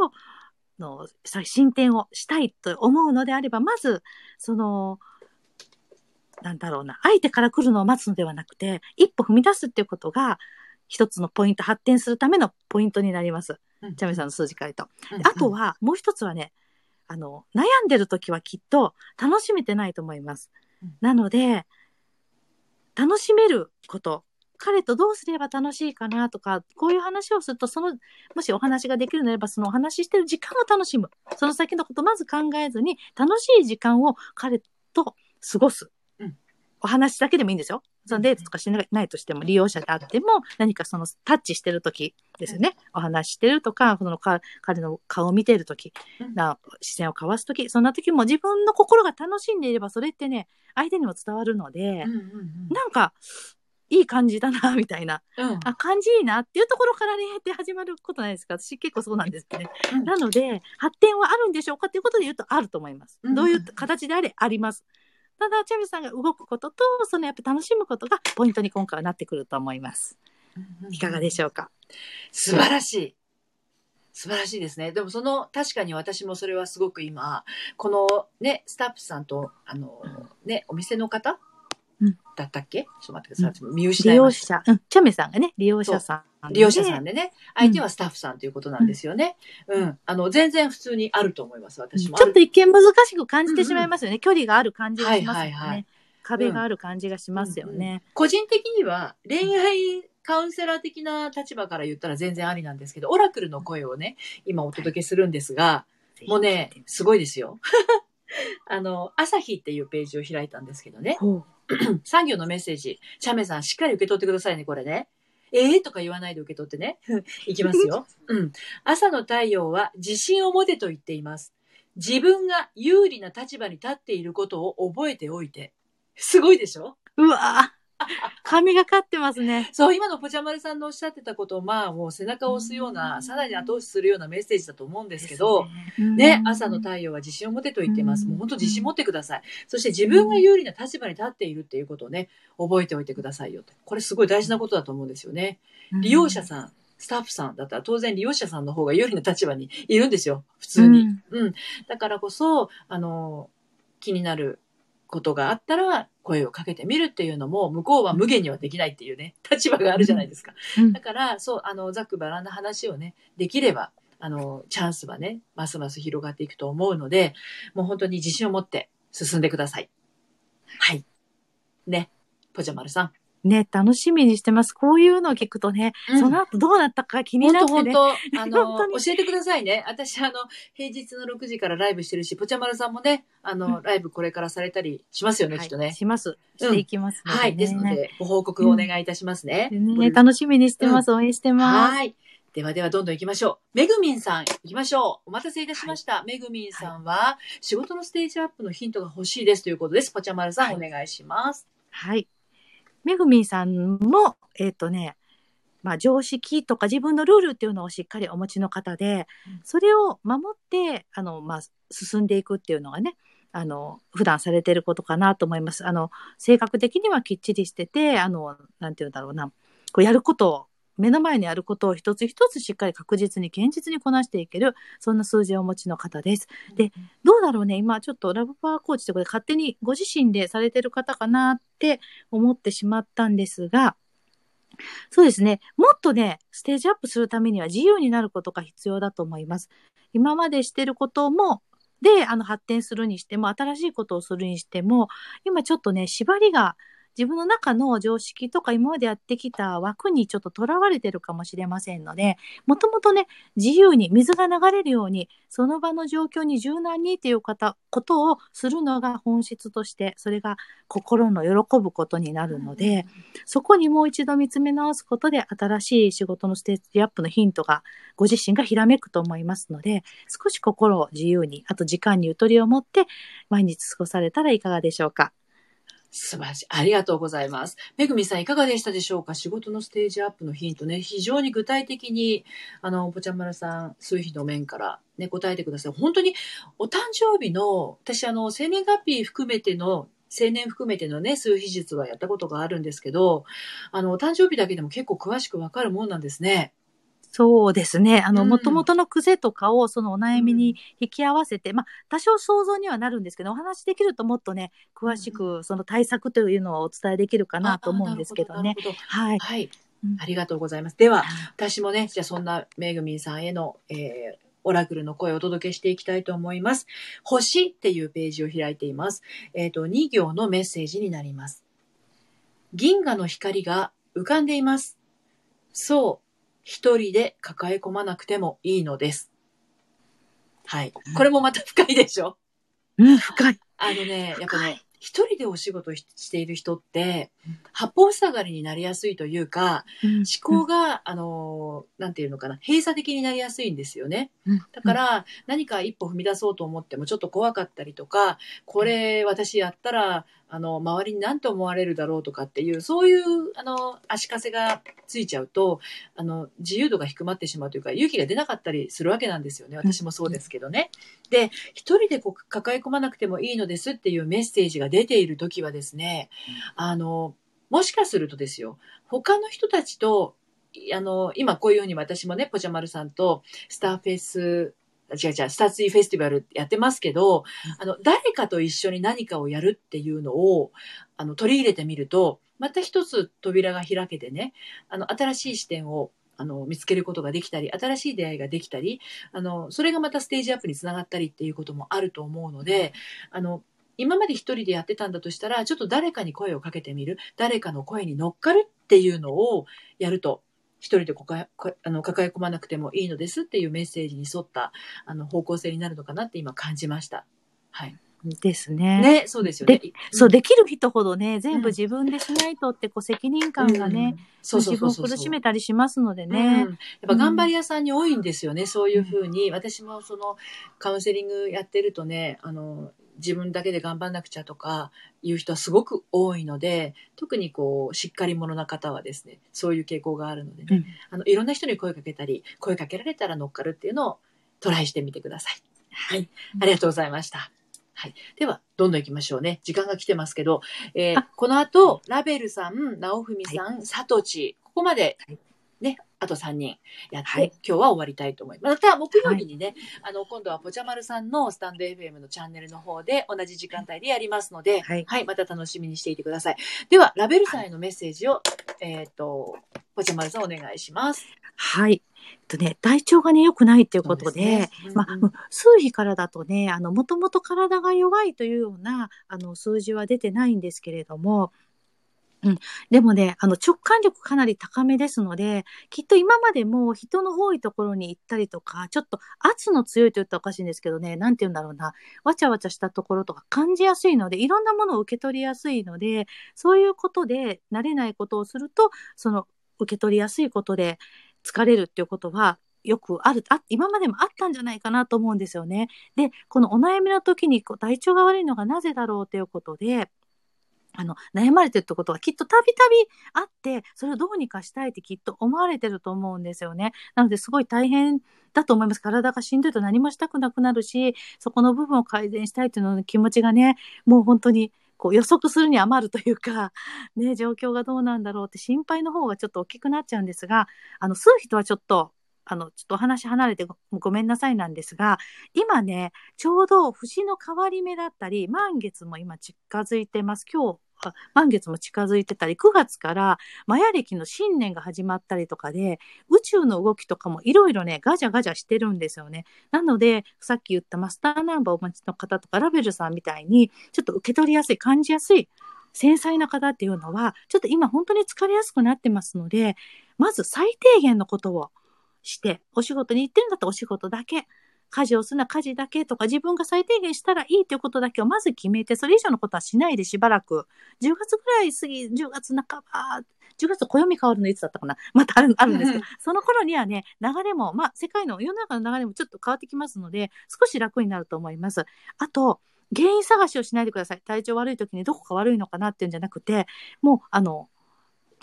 の、さ進展をしたいと思うのであれば、まず、その、なんだろうな、相手から来るのを待つのではなくて、一歩踏み出すっていうことが、一つのポイント、発展するためのポイントになります。うんチャメさんの数字から言うと。うんあとは、もう一つはね、あの、悩んでる時はきっと楽しめてないと思いますうん。なので、楽しめること、彼とどうすれば楽しいかなとか、こういう話をすると、その、もしお話ができるのであれば、そのお話ししてる時間を楽しむ。その先のことまず考えずに、楽しい時間を彼と過ごす。うんお話だけでもいいんですよ。そのデートとかしないとしても、利用者であっても、何かそのタッチしてる時ですよね。お話ししてるとか、そのか彼の顔を見てる時うんな視線を交わす時そんな時も自分の心が楽しんでいれば、それってね、相手にも伝わるので、なんか、いい感じだな、みたいな。うん。うんあ、感じいいなっていうところからね、って始まることないですか？私結構そうなんですよね。うんなので、発展はあるんでしょうかっていうことで言うとあると思います。うんどういう形であれあります。ただ、チャミさんが動くことと、そのやっぱ楽しむことがポイントに今回はなってくると思います。いかがでしょうか？素晴らしい。素晴らしいですね。でもその、確かに私もそれはすごく今、このね、スタッフさんと、あの、ね、お店の方、うんだったっけ？ちょっと待ってください。見失いました。者、うん、チャミさんがね、利用者さんで。利用者さんで。でね、相手はスタッフさんということなんですよね。うん。あの、全然普通にあると思います、私も。ちょっと一見難しく感じてしまいますよね。距離がある感じがしますよね。はいはいはい壁がある感じがしますよね。個人的には恋愛カウンセラー的な立場から言ったら全然ありなんですけど、オラクルの声をね、今お届けするんですが、もうね、すごいですよ。あの、朝日っていうページを開いたんですけどね。ほう 産業のメッセージ。チャメさん、しっかり受け取ってくださいね、これね。ええー、とか言わないで受け取ってね。いきますよ。うん。朝の太陽は自信を持てと言っています。自分が有利な立場に立っていることを覚えておいて。すごいでしょ？うわぁ。神がかってますね。そう、今のぽちゃまるさんのおっしゃってたことを、まあ、もう背中を押すような、さらに後押しするようなメッセージだと思うんですけど、ねね、朝の太陽は自信を持てと言ってます。うんもう本当自信持ってください。そして自分が有利な立場に立っているっていうことをね、覚えておいてくださいよと。これすごい大事なことだと思うんですよね。利用者さん、スタッフさんだったら当然利用者さんの方が有利な立場にいるんですよ。普通に。うん。だからこそ、あの、気になることがあったら声をかけてみるっていうのも、向こうは無限にはできないっていうね、立場があるじゃないですか。うんだから、そう、あの、ざっくばらんな話をね、できれば、あの、チャンスはね、ますます広がっていくと思うので、もう本当に自信を持って進んでください。はい。ね、ぽちゃまるさん。ね、楽しみにしてます。こういうのを聞くとね、うんその後どうなったか気に本なってね。当本当あの 教えてくださいね。私あの平日の6時からライブしてるし、ぽちゃまるさんもね、あの、うんライブこれからされたりしますよね、はいきっとね。します。していきますのでね、はい、ですのでご報告をお願いいたしますね。ね、楽しみにしてます。応援してます。はい。ではではどんどん行きましょう。めぐみんさん行きましょう。お待たせいたしました。めぐみんさんは、仕事のステージアップのヒントが欲しいですということです。ぽちゃまるさん、はいお願いします。はい。めぐみんさんも、えっ、とね、まあ、常識とか自分のルールっていうのをしっかりお持ちの方でうん、それを守って、あの、まあ、進んでいくっていうのがね、あの、普段されてることかなと思います。あの、性格的にはきっちりしてて、あの、なんていうんだろうな、こうやることを、目の前にあることを一つ一つしっかり確実に堅実にこなしていける、そんな数字をお持ちの方です。でどうだろうね今ちょっとラブパワーコーチということで勝手にご自身でされてる方かなって思ってしまったんですが、そうですね。もっとね、ステージアップするためには自由になることが必要だと思います。今までしてることも、で、あの、発展するにしても、新しいことをするにしても、今ちょっとね、縛りが自分の中の常識とか今までやってきた枠にちょっと囚われてるかもしれませんので、もともとね、自由に水が流れるように、その場の状況に柔軟にっていう方、ことをするのが本質として、それが心の喜ぶことになるので、そこにもう一度見つめ直すことで、新しい仕事のステージアップのヒントが、ご自身がひらめくと思いますので、少し心を自由に、あと時間にゆとりを持って、毎日過ごされたらいかがでしょうか。素晴らしい。ありがとうございます。めぐみさんいかがでしたでしょうか？仕事のステージアップのヒントね、非常に具体的に、あの、ぽちゃまるさん、数日の面からね、答えてください。本当に、お誕生日の、私あの、生年月日含めての、青年含めてのね、数日術はやったことがあるんですけど、あの、お誕生日だけでも結構詳しくわかるもんなんですね。そうですね。あの、うんもともとの癖とかをそのお悩みに引き合わせて、まあ、多少想像にはなるんですけど、お話できるともっとね、詳しくその対策というのをお伝えできるかなと思うんですけどね。ど。はい。はいうん。ありがとうございます。では、私もね、じゃあそんなめぐみんさんへの、えーオラクルの声をお届けしていきたいと思います。星っていうページを開いています。えっ、と、2行のメッセージになります。銀河の光が浮かんでいます。そう、一人で抱え込まなくてもいいのです。はい。これもまた深いでしょ？うん、深い。あのね、やっぱ深ね、一人でお仕事ししている人って、八方塞がりになりやすいというか、思考が、あのー、なんていうのかな、閉鎖的になりやすいんですよね。うんだから、何か一歩踏み出そうと思ってもちょっと怖かったりとか、これ私やったら、あの、周りに何と思われるだろうとかっていう、そういう、あの、足かせがついちゃうと、あの、自由度が低まってしまうというか、勇気が出なかったりするわけなんですよね。私もそうですけどね。で、一人でこう抱え込まなくてもいいのですっていうメッセージが出ているときはですね、あの、もしかするとですよ、他の人たちと、いあの、今こういうふうに私もね、ポチャマルさんとスターフェス、違う違う、スターツイーフェスティバルやってますけど、あの、誰かと一緒に何かをやるっていうのを、あの、取り入れてみると、また一つ扉が開けてね、あの、新しい視点を、あの、見つけることができたり、新しい出会いができたり、あの、それがまたステージアップにつながったりっていうこともあると思うので、あの、今まで一人でやってたんだとしたら、ちょっと誰かに声をかけてみる、誰かの声に乗っかるっていうのをやると、一人でこかこあの抱え込まなくてもいいのですっていうメッセージに沿ったあの方向性になるのかなって今感じました。はい。ですね。ね、そうですよね。そう、できる人ほどね、全部自分でしないとって、こう、責任感がね、自分を苦しめたりしますのでうんね。やっぱ頑張り屋さんに多いんですよね、そういうふうに。私もそのカウンセリングやってるとね、あの、自分だけで頑張んなくちゃとかいう人はすごく多いので、特にこう、しっかり者な方はですね、そういう傾向があるのでね、うんあの、いろんな人に声かけたり、声かけられたら乗っかるっていうのをトライしてみてください。はい。ありがとうございました。はい。では、どんどん行きましょうね。時間が来てますけど、えーあこの後、ラベルさん、直文さん、さとち、ここまではい、ね、あと3人やって、はい今日は終わりたいと思います。また、木曜日にね、あの、今度はぽちゃまるさんのスタンド FM のチャンネルの方で同じ時間帯でやりますので、はいまた楽しみにしていてください。では、ラベルさんへのメッセージを、えっ、と、ぽちゃまるさんお願いします。はい。えっとね、体調がね、良くないっていうことで、ですねまあ、うんうん数日からだとね、あの、もともと体が弱いというような、あの、数字は出てないんですけれども、うん。でもね、あの、直感力かなり高めですので、きっと今までも人の多いところに行ったりとか、ちょっと圧の強いと言ったらおかしいんですけどね、なんて言うんだろうな、わちゃわちゃしたところとか感じやすいので、いろんなものを受け取りやすいので、そういうことで慣れないことをすると、その、受け取りやすいことで疲れるっていうことは、よくあるあ、今までもあったんじゃないかなと思うんですよね。で、このお悩みの時にこう体調が悪いのがなぜだろうということで、あの、悩まれてるってことがきっとたびたびあって、それをどうにかしたいってきっと思われてると思うんですよね。なので、すごい大変だと思います。体がしんどいと何もしたくなくなるし、そこの部分を改善したいというのの気持ちがね、もう本当に、こう予測するに余るというか、ね、状況がどうなんだろうって心配の方がちょっと大きくなっちゃうんですが、あの、数人はちょっと、あの、ちょっとお話離れてごめんなさいなんですが、今ね、ちょうど節の変わり目だったり、満月も今近づいてます。今日、満月も近づいてたり、9月からマヤ暦の新年が始まったりとかで、宇宙の動きとかもいろいろね、ガジャガジャしてるんですよね。なので、さっき言ったマスターナンバーお持ちの方とか、ラベルさんみたいに、ちょっと受け取りやすい、感じやすい、繊細な方っていうのは、ちょっと今本当に疲れやすくなってますので、まず最低限のことをして、お仕事に行ってるんだったらお仕事だけ、家事をするなら家事だけとか、自分が最低限したらいいということだけをまず決めて、それ以上のことはしないでしばらく、10月ぐらい過ぎ、10月半ば、10月暦変わるのいつだったかな。またあるあるんですけど、その頃にはね、流れも、まあ、世界の世の中の流れもちょっと変わってきますので、少し楽になると思います。あと、原因探しをしないでください。体調悪い時にどこか悪いのかなっていうんじゃなくて、もう、あの、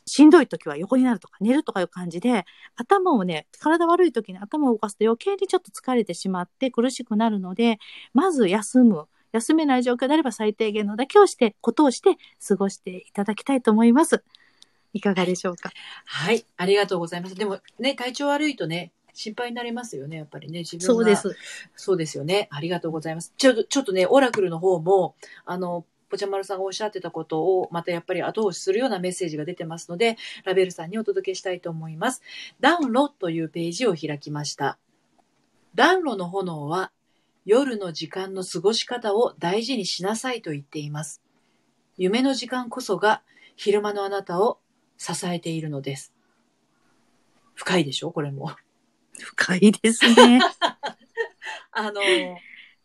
しんどい時は横になるとか寝るとかいう感じで、頭をね、体悪い時に頭を動かすと余計にちょっと疲れてしまって苦しくなるので、まず休む。休めない状況であれば最低限のだけをして、ことをして過ごしていただきたいと思います。いかがでしょうか？はい、ありがとうございます。でもね、体調悪いとね、心配になりますよね、やっぱりね。自分がそうです。そうですよね。ありがとうございます。ちょっと、ちょっとね、オラクルの方も、あの、ぽちゃまるさんがおっしゃってたことを、またやっぱり後押しするようなメッセージが出てますので、ラベルさんにお届けしたいと思います。暖炉というページを開きました。暖炉の炎は、夜の時間の過ごし方を大事にしなさいと言っています。夢の時間こそが昼間のあなたを支えているのです。深いでしょ？これも。深いですね。あの、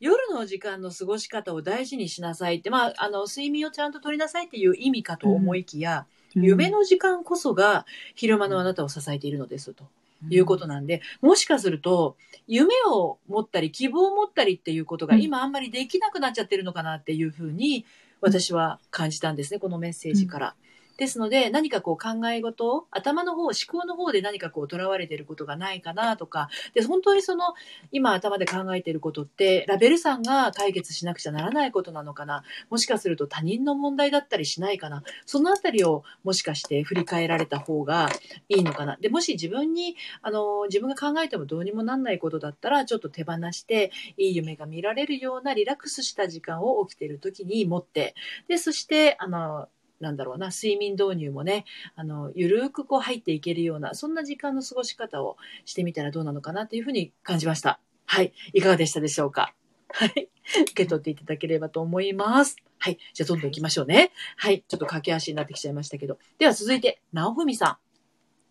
夜の時間の過ごし方を大事にしなさいって、まあ、あの、睡眠をちゃんと取りなさいっていう意味かと思いきや、夢の時間こそが昼間のあなたを支えているのですということなんで、もしかすると、夢を持ったり希望を持ったりっていうことがうん。今あんまりできなくなっちゃってるのかなっていうふうに私は感じたんですね、このメッセージから。ですので、何かこう考え事、頭の方、思考の方で何かこう囚われていることがないかなとか、で、本当にその、今頭で考えていることって、ラベルさんが解決しなくちゃならないことなのかな、もしかすると他人の問題だったりしないかな、そのあたりをもしかして振り返られた方がいいのかな。で、もし自分に、あの、自分が考えてもどうにもなんないことだったら、ちょっと手放して、いい夢が見られるようなリラックスした時間を起きている時に持って、で、そして、あの、なんだろうな、睡眠導入もね、あの、ゆるーくこう入っていけるような、そんな時間の過ごし方をしてみたらどうなのかなというふうに感じました。はい。いかがでしたでしょうか？はい。受け取っていただければと思います。はい。じゃあどんどん行きましょうね。はい。ちょっと駆け足になってきちゃいましたけど。では続いて、なおふみさん。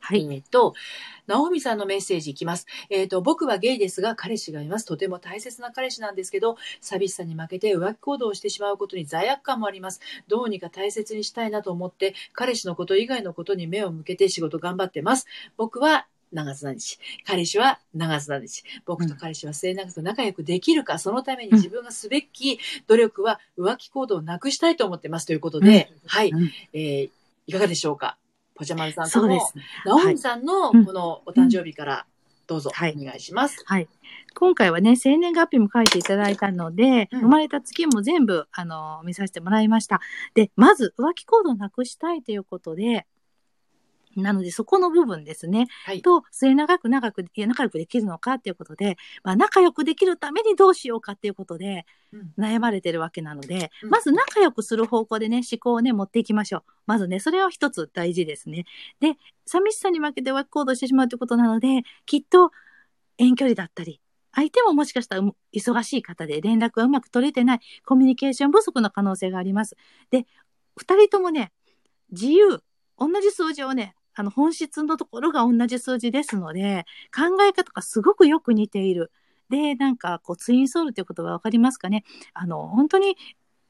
はい。えっ、と、ナオミさんのメッセージいきます。えっ、と、僕はゲイですが、彼氏がいます。とても大切な彼氏なんですけど、寂しさに負けて浮気行動をしてしまうことに罪悪感もあります。どうにか大切にしたいなと思って、彼氏のこと以外のことに目を向けて仕事頑張ってます。僕は長津何日。彼氏は長津何日。僕と彼氏は末永く仲良くできるか、そのために自分がすべき努力は浮気行動をなくしたいと思ってます。ということで、はい、うんえーいかがでしょうか？ポチャマルさんともそうですね。ナオミさんのはいこのお誕生日からどうぞはいお願いします。はい。今回はね、生年月日も書いていただいたので、うん生まれた月も全部、あの、見させてもらいました。で、まず、浮気行動をなくしたいということで、なので、そこの部分ですね。はい。と、末永く長く、仲良くできるのかっていうことで、まあ、仲良くできるためにどうしようかっていうことで、うん悩まれてるわけなので、うんまず仲良くする方向でね、思考をね、持っていきましょう。まずね、それは一つ大事ですね。で、寂しさに負けて浮気行動してしまうということなので、きっと遠距離だったり、相手ももしかしたらう忙しい方で連絡がうまく取れてないコミュニケーション不足の可能性があります。で、二人ともね、自由、同じ数字をね、あの本質のところが同じ数字ですので、考え方がすごくよく似ている。で、なんか、こう、ツインソウルということがわかりますかね？あの、本当に、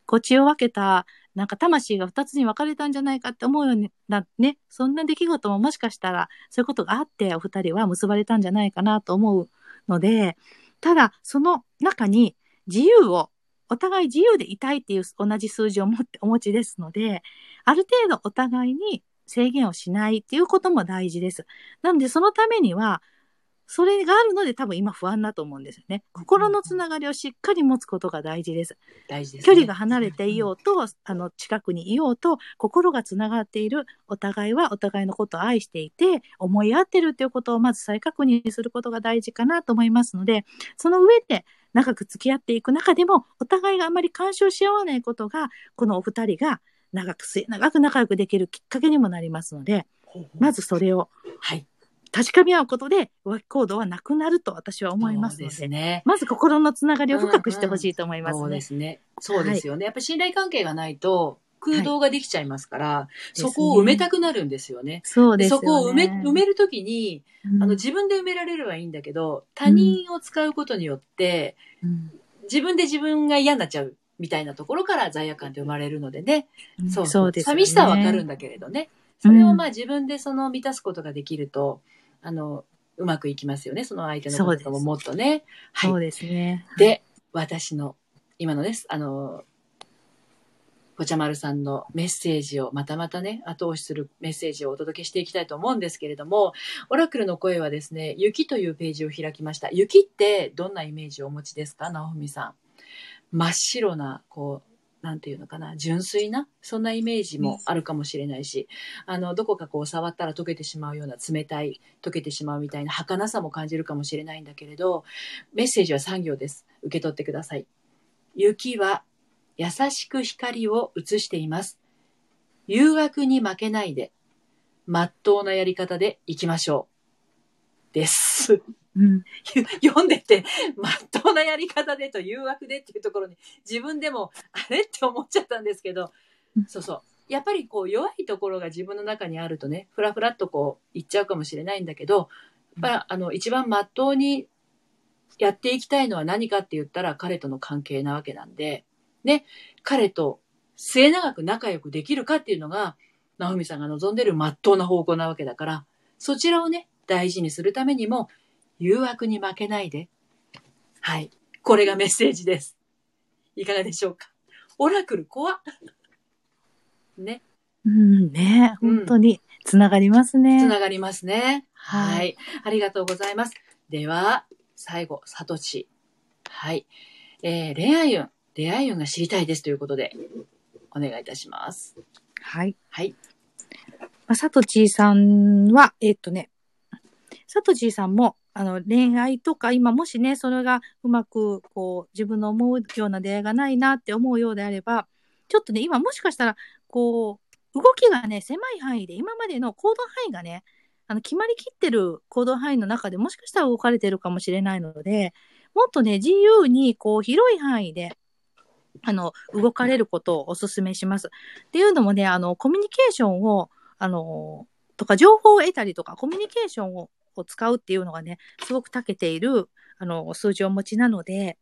こう、血を分けた、なんか魂が二つに分かれたんじゃないかって思うような、ね、そんな出来事ももしかしたら、そういうことがあって、お二人は結ばれたんじゃないかなと思うので、ただ、その中に自由を、お互い自由でいたいっていう同じ数字を持ってお持ちですので、ある程度お互いに制限をしないっていうことも大事です。なので、そのためには、それがあるので多分今不安だと思うんですよね。心のつながりをしっかり持つことが大事です。大事です、ね。距離が離れていようと、あの、近くにいようと、心がつながっている、お互いはお互いのことを愛していて、思い合ってるっていうことをまず再確認することが大事かなと思いますので、その上で長く付き合っていく中でも、お互いがあまり干渉し合わないことが、このお二人が長く末長く仲良くできるきっかけにもなりますので、まずそれをはい。確かめ合うことで浮気行動はなくなると私は思いますので、すね。まず心のつながりを深くしてほしいと思いますそうでね。すね。そうですよね。やっぱり信頼関係がないと空洞ができちゃいますから、そこを埋めたくなるんですよね。そうですよね。そこを埋め、埋めるときに、うんあの、自分で埋められればいいんだけど、他人を使うことによって、うん自分で自分が嫌になっちゃうみたいなところから罪悪感って生まれるのでね。うんそうそうですよね寂しさはわかるんだけれどね。それをまあ自分でその満たすことができると、あの、うまくいきますよね。その相手のこととももっとね。はい。そうですね。で、私の、今のね、あの、ぽちゃまるさんのメッセージを、またまたね、後押しするメッセージをお届けしていきたいと思うんですけれども、オラクルの声はですね、雪というページを開きました。雪ってどんなイメージをお持ちですか直文さん。真っ白な、こう、なんていうのかな、純粋な、そんなイメージもあるかもしれないし、あの、どこかこう触ったら溶けてしまうような冷たい、溶けてしまうみたいな儚さも感じるかもしれないんだけれど、メッセージは3行です。受け取ってください。雪は優しく光を映しています。誘惑に負けないで、まっとうなやり方で行きましょう。です。うん。読んでて、まっとうなやり方でと誘惑でっていうところに自分でもあれって思っちゃったんですけどうん、そうそう。やっぱりこう弱いところが自分の中にあるとね、ふらふらっとこう言っちゃうかもしれないんだけど、やっぱりあの一番まっとうにやっていきたいのは何かって言ったら彼との関係なわけなんで、ね、彼と末永く仲良くできるかっていうのが、直美さんが望んでるまっとうな方向なわけだから、そちらをね、大事にするためにも、誘惑に負けないで。はい。これがメッセージです。いかがでしょうか？オラクル怖っ。ね。うんね、うん本当につながりますつね。ながりますね。はい。はいありがとうございます。では、最後、サトチ。はい。えー、恋愛運、出会い運が知りたいですということで、お願いいたします。はい。はい。まあ、サトチーさんは、えっとね、サトチーさんも、あの、恋愛とか、今もしね、それがうまく、こう、自分の思うような出会いがないなって思うようであれば、ちょっとね、今もしかしたら、こう、動きがね、狭い範囲で、今までの行動範囲がね、あの、決まりきってる行動範囲の中でもしかしたら動かれてるかもしれないので、もっとね、自由に、こう、広い範囲で、あの、動かれることをお勧めします。っていうのもね、あの、コミュニケーションを、あの、とか情報を得たりとかコミュニケーションをを使うっていうのがね、すごく長けているあの数字をお持ちなので、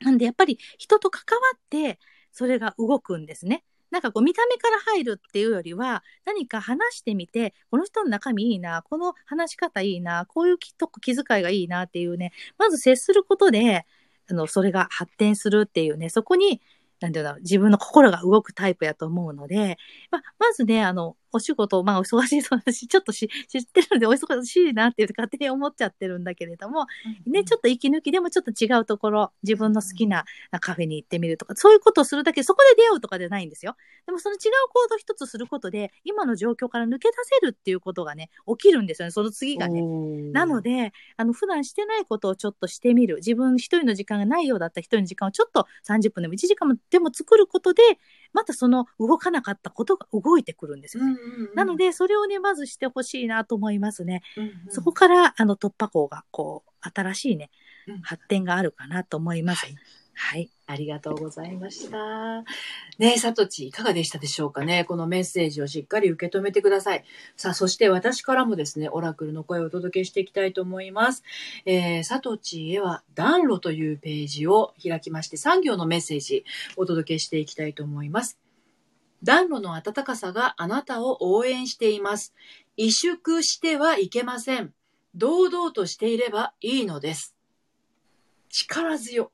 なんでやっぱり人と関わってそれが動くんですね。なんかこう見た目から入るっていうよりは何か話してみてこの人の中身いいなこの話し方いいなこういう気気遣いがいいなっていうねまず接することであのそれが発展するっていうねそこになんていうの自分の心が動くタイプやと思うので、ままずねあのお仕事、まあ、お忙しいそうだし、ちょっとし知ってるので、お忙しいなって勝手に思っちゃってるんだけれども、うん、ね、ちょっと息抜きでもちょっと違うところ、自分の好きなカフェに行ってみるとか、そういうことをするだけ、そこで出会うとかじゃないんですよ。でも、その違う行動一つすることで、今の状況から抜け出せるっていうことがね、起きるんですよね、その次がね。なので、あの、普段してないことをちょっとしてみる。自分一人の時間がないようだった一人の時間をちょっと30分でも1時間でも作ることで、またその動かなかったことが動いてくるんですよね。うんうんうん、なので、それをね、まずしてほしいなと思いますね。うんうん、そこから、あの、突破口が、こう、新しいね、発展があるかなと思います。はいはい。ありがとうございました。ねえ、さとち、いかがでしたでしょうかね？このメッセージをしっかり受け止めてください。さあ、そして私からもですね、オラクルの声をお届けしていきたいと思います。えー、さとちへは暖炉というページを開きまして、産業のメッセージをお届けしていきたいと思います。暖炉の暖かさがあなたを応援しています。萎縮してはいけません。堂々としていればいいのです。力強。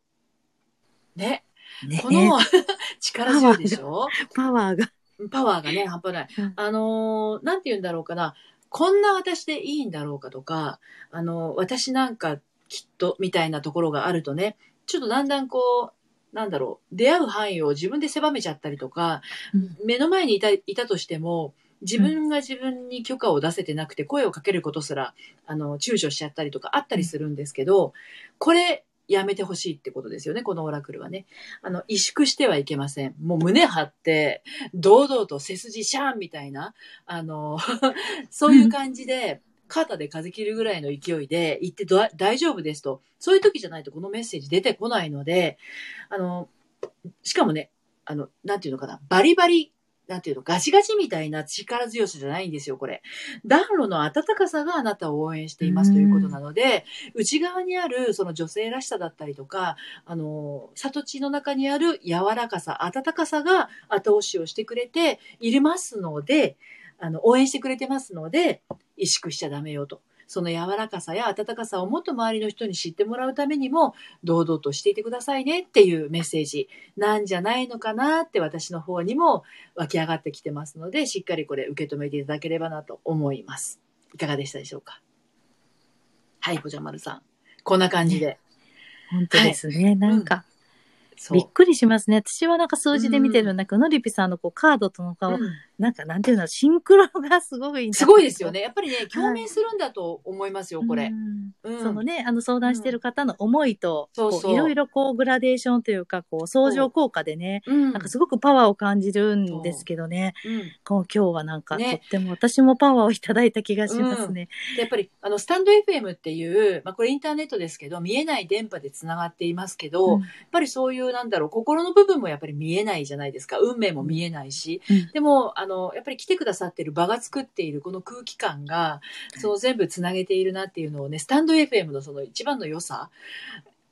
ね。ねこの 力強いでしょ？パワーが。パワーがね、半端ない。うん、あのー、なんて言うんだろうかな。こんな私でいいんだろうかとか、あのー、私なんかきっとみたいなところがあるとね、ちょっとだんだんこう、なんだろう、出会う範囲を自分で狭めちゃったりとか、うん、目の前にいたいたとしても、自分が自分に許可を出せてなくて声をかけることすら、あの、躊躇しちゃったりとかあったりするんですけど、これ、やめてほしいってことですよね、このオラクルはね。あの、萎縮してはいけません。もう胸張って、堂々と背筋シャンみたいな、あの、そういう感じで、肩で風切るぐらいの勢いで言って大丈夫ですと。そういう時じゃないとこのメッセージ出てこないので、あの、しかもね、あの、なんていうのかな、バリバリなんていうの、ガチガチみたいな力強さじゃないんですよ、これ。暖炉の温かさがあなたを応援していますということなので、内側にあるその女性らしさだったりとか、あの、里地の中にある柔らかさ、温かさが後押しをしてくれていますので、あの、応援してくれてますので、萎縮しちゃダメよと。その柔らかさや温かさをもっと周りの人に知ってもらうためにも、堂々としていてくださいねっていうメッセージなんじゃないのかなって私の方にも湧き上がってきてますので、しっかりこれ受け止めていただければなと思います。いかがでしたでしょうか？はい、こじゃまるさん。こんな感じで。本当ですね。はい、なんか、びっくりしますね。私はなんか数字で見てるんだけど、のりぴさんのこうカードとの顔、うん、なんかなんていうの、シンクロがすごいすごいですよね。やっぱりね、共鳴するんだと思いますよ、これ。うん、そのね、あの相談してる方の思いと、いろいろこうグラデーションというか、こう相乗効果でね、なんかすごくパワーを感じるんですけどね、こう今日はなんか、とっても私もパワーをいただいた気がしますね。やっぱり、あの、スタンド FM っていう、まあこれインターネットですけど、見えない電波でつながっていますけど、やっぱりそういうなんだろう、心の部分もやっぱり見えないじゃないですか。運命も見えないし。うん、でも、あの、やっぱり来てくださってる場が作っているこの空気感が、そう全部つなげているなっていうのをね、スタンド FM のその一番の良さ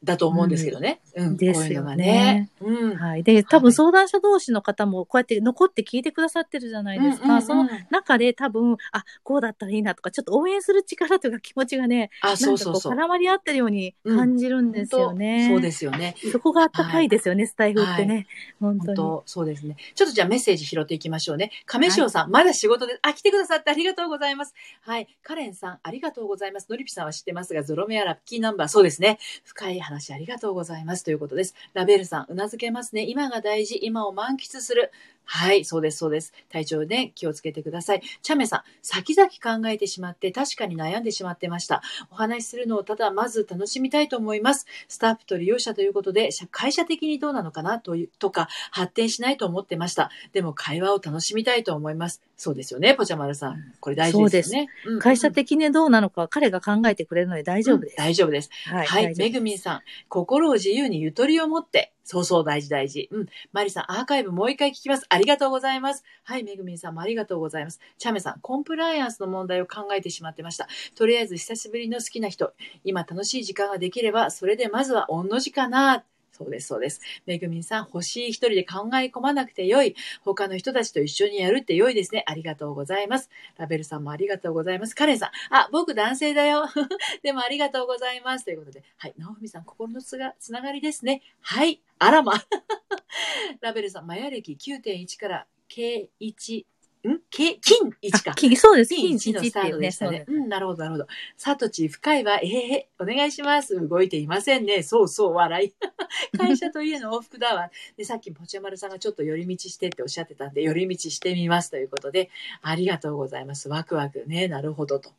だと思うんですけどね。うん。ですよね。うん。はい。で、多分相談者同士の方もこうやって残って聞いてくださってるじゃないですか。その中で多分、あ、こうだったらいいなとか、ちょっと応援する力というか気持ちがね、あ、そうそうそう。絡まり合ってるように感じるんですよね。そうですよね。そこがあったかいですよね、スタイフってね。本当に。そうですね。ちょっとじゃあメッセージ拾っていきましょうね。亀塩さん、まだ仕事で、あ、来てくださってありがとうございます。はい。カレンさん、ありがとうございます。のりぴさんは知ってますが、ゾロメアラッキーナンバー、そうですね。深い話ありがとうございます。ということです。ラベルさん、うなずけますね。今が大事、今を満喫する。はい、そうです、そうです。体調で気をつけてください。チャメさん、先々考えてしまって確かに悩んでしまってました。お話しするのをただまず楽しみたいと思います。スタッフと利用者ということで、会社的にどうなのかなという、とか、発展しないと思ってました。でも会話を楽しみたいと思います。そうですよね、ポチャマルさん。これ大事ですよね。うん、会社的にどうなのか彼が考えてくれるので大丈夫です。うん、大丈夫です。はい。はい、めぐみんさん、心を自由にゆとりを持って、そうそう、大事大事。うん。マリさん、アーカイブもう一回聞きます。ありがとうございます。はい、めぐみんさんもありがとうございます。チャメさん、コンプライアンスの問題を考えてしまってました。とりあえず、久しぶりの好きな人、今楽しい時間ができれば、それでまずはおんの字かな。そうです、そうです。めぐみんさん、欲しい一人で考え込まなくてよい。他の人たちと一緒にやるって良いですね。ありがとうございます。ラベルさんもありがとうございます。カレンさん、あ、僕男性だよ。でもありがとうございます。ということで、はい、ナオミさん、心のつがつながりですね。はい、あらま。ラベルさん、マヤ歴9.1から K1、ん？け金1か。金そうです。金金1のスタートでしたね。そうん、なるほど、なるほど。サトチ、深いは、ええお願いします。動いていませんね。そうそう、笑い。会社と家の往復だわ。で、さっき、ポチャマルさんがちょっと寄り道してっておっしゃってたんで、寄り道してみますということで、ありがとうございます。ワクワクね。なるほどと。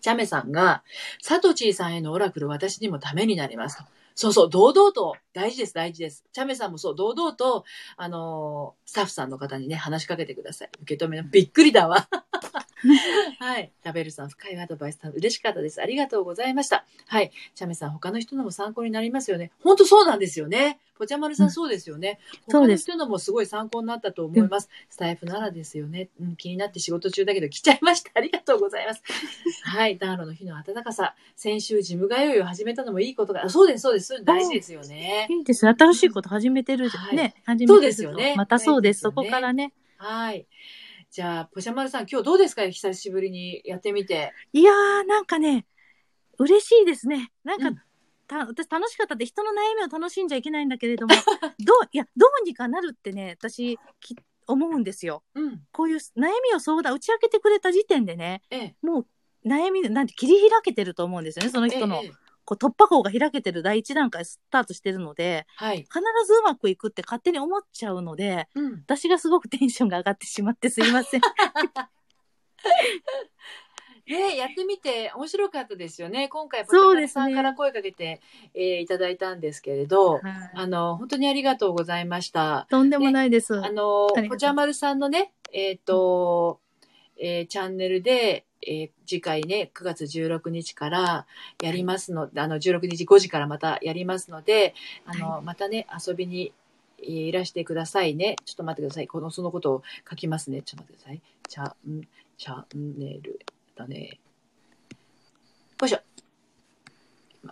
チャメさんが、サトチーさんへのオラクル、私にもためになりますと。そうそう、堂々と、大事です、大事です。チャメさんもそう、堂々と、あのースタッフさんの方にね、話しかけてください。受け止めの、びっくりだわ。はい。ラベルさん、深いアドバイスさん、嬉しかったです。ありがとうございました。はい。チャメさん、他の人のも参考になりますよね。本当そうなんですよね。ポチャマルさん、うんそうですよね。そうです人のもすごい参考になったと思います。スタイフならですよね。うん、気になって仕事中だけど来ちゃいました。ありがとうございます。はい。暖炉の日の暖かさ。先週、ジム通いを始めたのもいいことが、あそうです、そうです。大事ですよね。いいです。新しいこと始めてるじゃん。はいね。始めてるそうですよねまたそうです。そこからね。はい。じゃあ、ポチャマルさん、今日どうですか？久しぶりにやってみて。いやー、なんかね、嬉しいですね。なんか、うんた私楽しかったって人の悩みを楽しんじゃいけないんだけれども、どう、いや、どうにかなるってね、私、き思うんですよ。うん。こういう悩みを相談、打ち明けてくれた時点でね、ええ。もう悩み、なんて切り開けてると思うんですよね。その人の、えこう突破口が開けてる第一段階スタートしてるので、はい。必ずうまくいくって勝手に思っちゃうので、うん。私がすごくテンションが上がってしまってすいません。ねやってみて面白かったですよね。今回、ポチャそうですねマルさんから声かけて、えーいただいたんですけれど、はいあの、本当にありがとうございました。とんでもないです。あのありがとう、ポチャマルさんのね、えっ、と、えーチャンネルで、えー次回ね、9月16日からやりますので、あの、16日5時からまたやりますので、あの、またね、遊びに、えーいらしてくださいね。ちょっと待ってください。この、そのことを書きますね。ちょっと待ってください。チャン、チャンネルだね。よいしょ。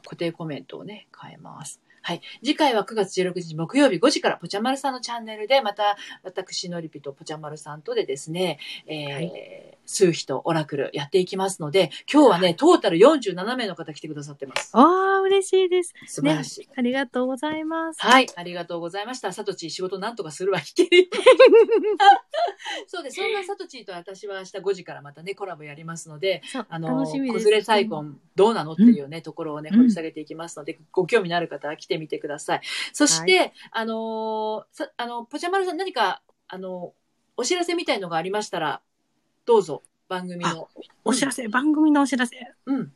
固定コメントをね、変えます。はい。次回は9月16日木曜日5時から、ぽちゃまるさんのチャンネルで、また、私のりぴとぽちゃまるさんとでですね、えーは数秘とオラクルやっていきますので、今日はね、トータル47名の方来てくださってます。ああ、嬉しいです。素晴らしい。ありがとうございます。はい、ありがとうございました。さとち、仕事なんとかするわ、弾け。そうです。そんなさとちと私は明日5時からまたね、コラボやりますので、あの。子連れサイコンどうなのっていうね、ところをね、うん掘り下げていきますので、ご興味のある方は来てみてください。そして、あのーさ、あの、ぽちゃまるさん何か、あの、お知らせみたいのがありましたら、どうぞ、番組の。お知らせ、番組のお知らせ。うん。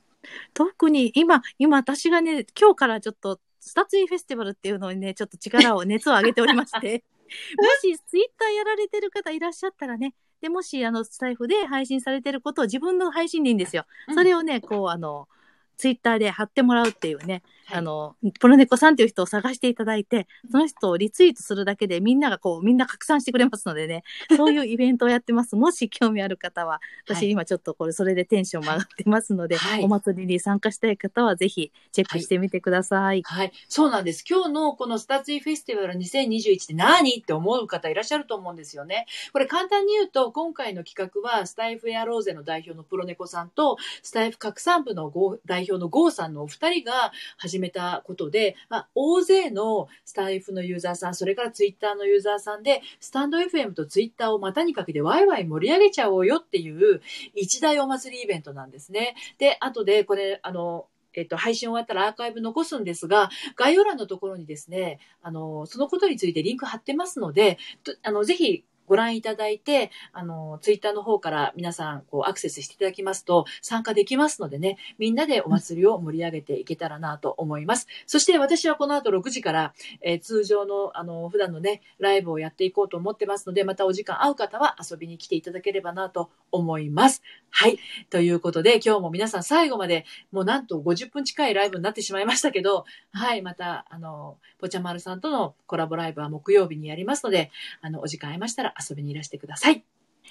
特に今、今私がね、今日からちょっと、スタツイフェスティバルっていうのにね、ちょっと力を、熱を上げておりまして、もしツイッターやられてる方いらっしゃったらね、で、もし、あの、スタイフで配信されてることを自分の配信でいいんですよ。それをね、こう、あの、ツイッターで貼ってもらうっていうね、はいあの、プロネコさんっていう人を探していただいて、その人をリツイートするだけでみんながこう、みんな拡散してくれますのでね、そういうイベントをやってます。もし興味ある方は、はい私今ちょっとこれ、それでテンションも上がってますので、はいお祭りに参加したい方はぜひチェックしてみてください。はい。そうなんです。今日のこのスタツイフェスティバル2021って何って思う方いらっしゃると思うんですよね。これ簡単に言うと、今回の企画は、スタイフやローゼの代表のプロネコさんと、スタイフ拡散部の代表のゴーさんのお二人が始めたことで、まあ、大勢のスタイフのユーザーさん、それからツイッターのユーザーさんで、スタンド FM とツイッターを股にかけてワイワイ盛り上げちゃおうよっていう一大お祭りイベントなんですね。で、後でこれ、あの、えっと、配信終わったらアーカイブ残すんですが、概要欄のところにですね、あの、そのことについてリンク貼ってますので、あの、ぜひ、ご覧いただいて、あの、ツイッターの方から皆さん、こう、アクセスしていただきますと、参加できますのでね、みんなでお祭りを盛り上げていけたらなと思います。そして私はこの後6時から、えー通常の、あの、普段のね、ライブをやっていこうと思ってますので、またお時間合う方は遊びに来ていただければなと思います。はい。ということで、今日も皆さん最後まで、もうなんと50分近いライブになってしまいましたけど、はい。また、あの、ぽちゃまるさんとのコラボライブは木曜日にやりますので、あの、お時間合いましたら遊びにいらしてください。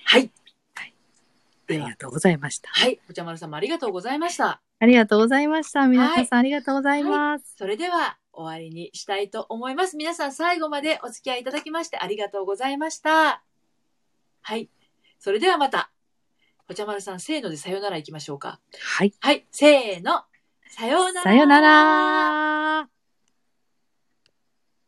はい。はい。ありが、とうございました。はい。ぽちゃまるさんもありがとうございました。ありがとうございました。皆さん、ありがとうございます。それでは終わりにしたいと思います。皆さん最後までお付き合いいただきましてありがとうございました。はい。それではまた。ぽちゃまるさん、せーのでさよなら行きましょうか。はい。はい。せーの。さようなら。さよなら。